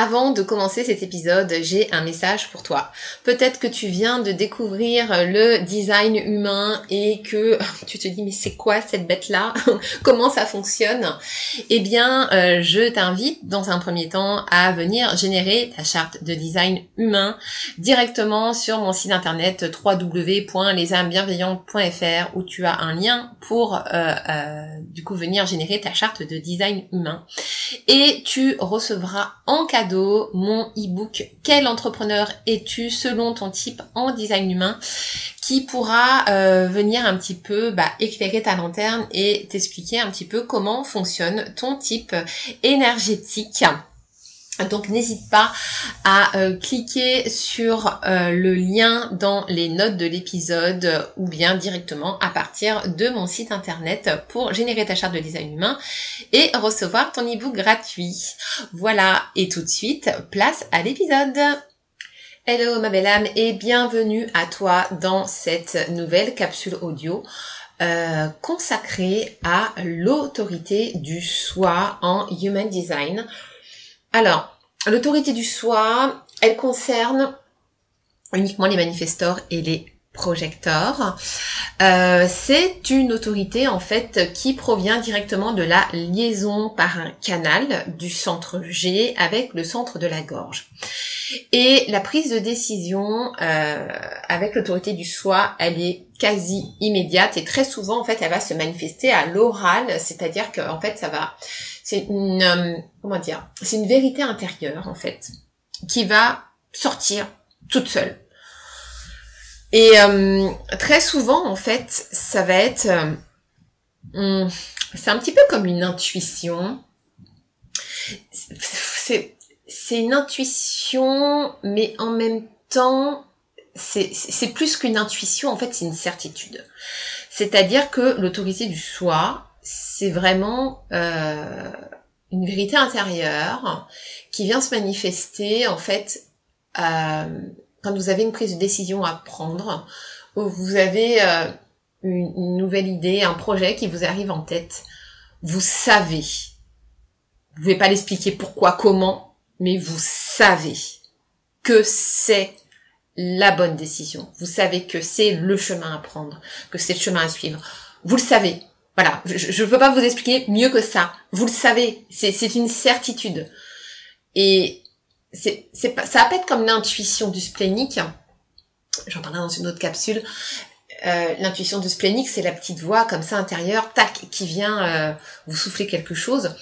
Avant de commencer cet épisode, j'ai un message pour toi. Peut-être que tu viens de découvrir le design humain et que tu te dis mais c'est quoi cette bête-là? Comment ça fonctionne? Eh bien, euh, je t'invite dans un premier temps à venir générer ta charte de design humain directement sur mon site internet www.lesamesbienveillantes.fr où tu as un lien pour euh, euh, du coup venir générer ta charte de design humain. Et tu recevras en cadeau mon e-book Quel entrepreneur es-tu selon ton type en design humain qui pourra euh, venir un petit peu bah, éclairer ta lanterne et t'expliquer un petit peu comment fonctionne ton type énergétique. Donc n'hésite pas à euh, cliquer sur euh, le lien dans les notes de l'épisode ou bien directement à partir de mon site internet pour générer ta charte de design humain et recevoir ton ebook gratuit. Voilà, et tout de suite, place à l'épisode. Hello ma belle âme et bienvenue à toi dans cette nouvelle capsule audio euh, consacrée à l'autorité du soi en Human Design. Alors, l'autorité du soi, elle concerne uniquement les manifestors et les projecteurs. Euh, c'est une autorité en fait qui provient directement de la liaison par un canal du centre G avec le centre de la gorge. Et la prise de décision euh, avec l'autorité du soi, elle est quasi immédiate et très souvent en fait elle va se manifester à l'oral, c'est-à-dire qu'en fait ça va c'est une euh, comment dire c'est une vérité intérieure en fait qui va sortir toute seule et euh, très souvent en fait ça va être euh, c'est un petit peu comme une intuition. C'est une intuition mais en même temps c'est plus qu'une intuition en fait c'est une certitude. C'est à dire que l'autorité du soi c'est vraiment euh, une vérité intérieure qui vient se manifester en fait euh, quand vous avez une prise de décision à prendre, ou vous avez euh, une, nouvelle idée, un projet qui vous arrive en tête, vous savez. Vous pouvez pas l'expliquer pourquoi, comment, mais vous savez que c'est la bonne décision. Vous savez que c'est le chemin à prendre, que c'est le chemin à suivre. Vous le savez. Voilà, je ne peux pas vous expliquer mieux que ça. Vous le savez, c'est une certitude. Et c'est ça va être comme l'intuition du splénique. J'en parlerai dans une autre capsule. Euh, l'intuition du splénique, c'est la petite voix comme ça intérieure, tac, qui vient euh, vous souffler quelque chose.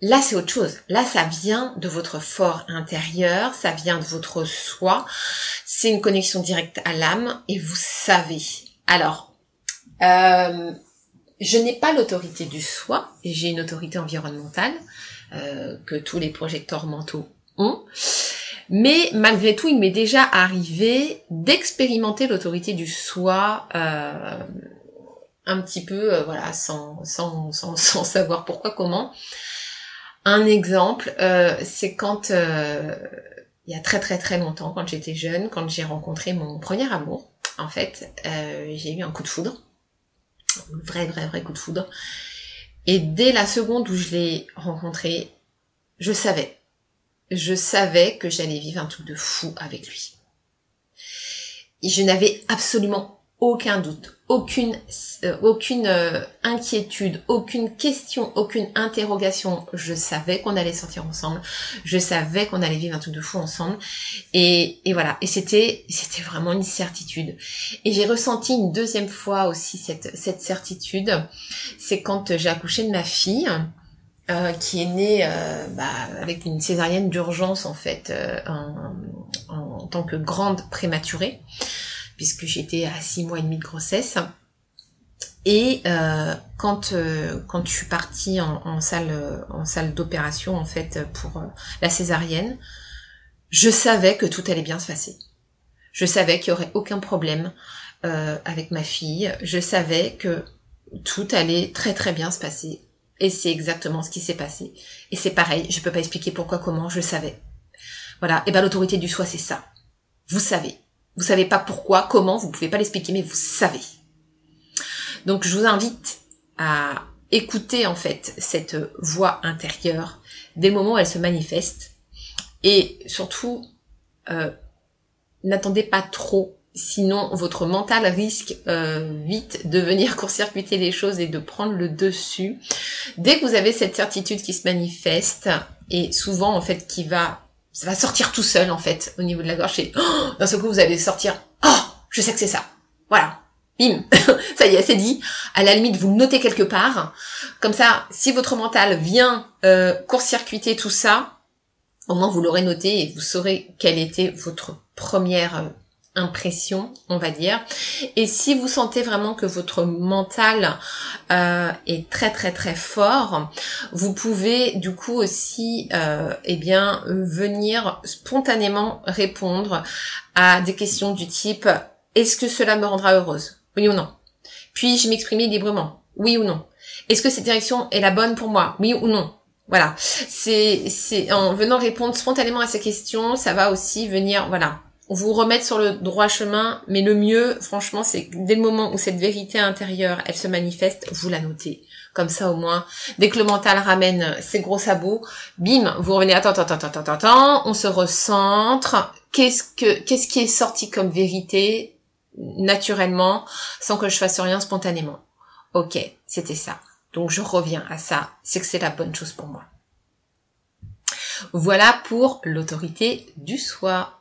Là, c'est autre chose. Là, ça vient de votre fort intérieur, ça vient de votre soi. C'est une connexion directe à l'âme et vous savez. Alors, euh, je n'ai pas l'autorité du soi, j'ai une autorité environnementale que tous les projecteurs mentaux ont. Mais malgré tout, il m'est déjà arrivé d'expérimenter l'autorité du soi euh, un petit peu, euh, voilà, sans, sans, sans, sans, savoir pourquoi, comment. Un exemple, c'est quand il y a très très très longtemps, quand j'étais jeune, quand j'ai rencontré mon premier amour, en fait, j'ai eu un coup de foudre vrai, vrai, vrai coup de foudre. Et dès la seconde où je l'ai rencontré, je savais. Je savais que j'allais vivre un truc de fou avec lui. Je n'avais absolument aucun doute, aucune, euh, aucune euh, inquiétude, aucune question, aucune interrogation. Je savais qu'on allait sortir ensemble. Je savais qu'on allait vivre un truc de fou ensemble. Et, et voilà. Et c'était, c'était vraiment une certitude. Et j'ai ressenti une deuxième fois aussi cette, cette certitude. C'est quand j'ai accouché de ma fille. Euh, qui est née bah, avec une césarienne d'urgence en fait en, en, tant que grande prématurée puisque j'étais à six mois et demi de grossesse. Et euh, quand euh, quand je suis partie en, salle en salle d'opération en fait pour euh, la césarienne, je savais que tout allait bien se passer. Je savais qu'il y aurait aucun problème avec ma fille. Je savais que tout allait très très bien se passer. Et c'est exactement ce qui s'est passé. Et c'est pareil, je peux pas expliquer pourquoi, comment, je savais. Voilà. Et ben l'autorité du soi, c'est ça. Vous savez. Vous savez pas pourquoi, comment, vous pouvez pas l'expliquer, mais vous savez. Donc je vous invite à écouter en fait cette voix intérieure des moments où elle se manifeste et surtout euh, n'attendez pas trop sinon votre mental risque euh, vite de venir court-circuiter les choses et de prendre le dessus. Dès que vous avez cette certitude qui se manifeste et souvent en fait qui va ça va sortir tout seul en fait au niveau de la gorge et oh, d'un seul coup vous allez sortir oh je sais que c'est ça. Voilà. Bim. Ça y est c'est dit. À la limite vous le notez quelque part. Comme ça si votre mental vient euh, court-circuiter tout ça au moins vous l'aurez noté et vous saurez quelle était votre première euh, impression, on va dire. Et si vous sentez vraiment que votre mental euh, est très très très fort, vous pouvez du coup aussi euh, eh bien venir spontanément répondre à des questions du type est-ce que cela me rendra heureuse? Oui ou non? Puis-je m'exprimer librement? Oui ou non? Est-ce que cette direction est la bonne pour moi? Oui ou non? Voilà, c'est c'est en venant répondre spontanément à ces questions, ça va aussi venir voilà vous remettre sur le droit chemin, mais le mieux, franchement, c'est dès le moment où cette vérité intérieure, elle se manifeste, vous la notez. Comme ça, au moins, dès que le mental ramène ses gros sabots, bim, vous revenez, attends, attends, attends, attends, attends, on se recentre. Qu'est-ce que, qu'est-ce qui est sorti comme vérité, naturellement, sans que je fasse rien spontanément? Ok, c'était ça. Donc, je reviens à ça. C'est que c'est la bonne chose pour moi. Voilà pour l'autorité du soi.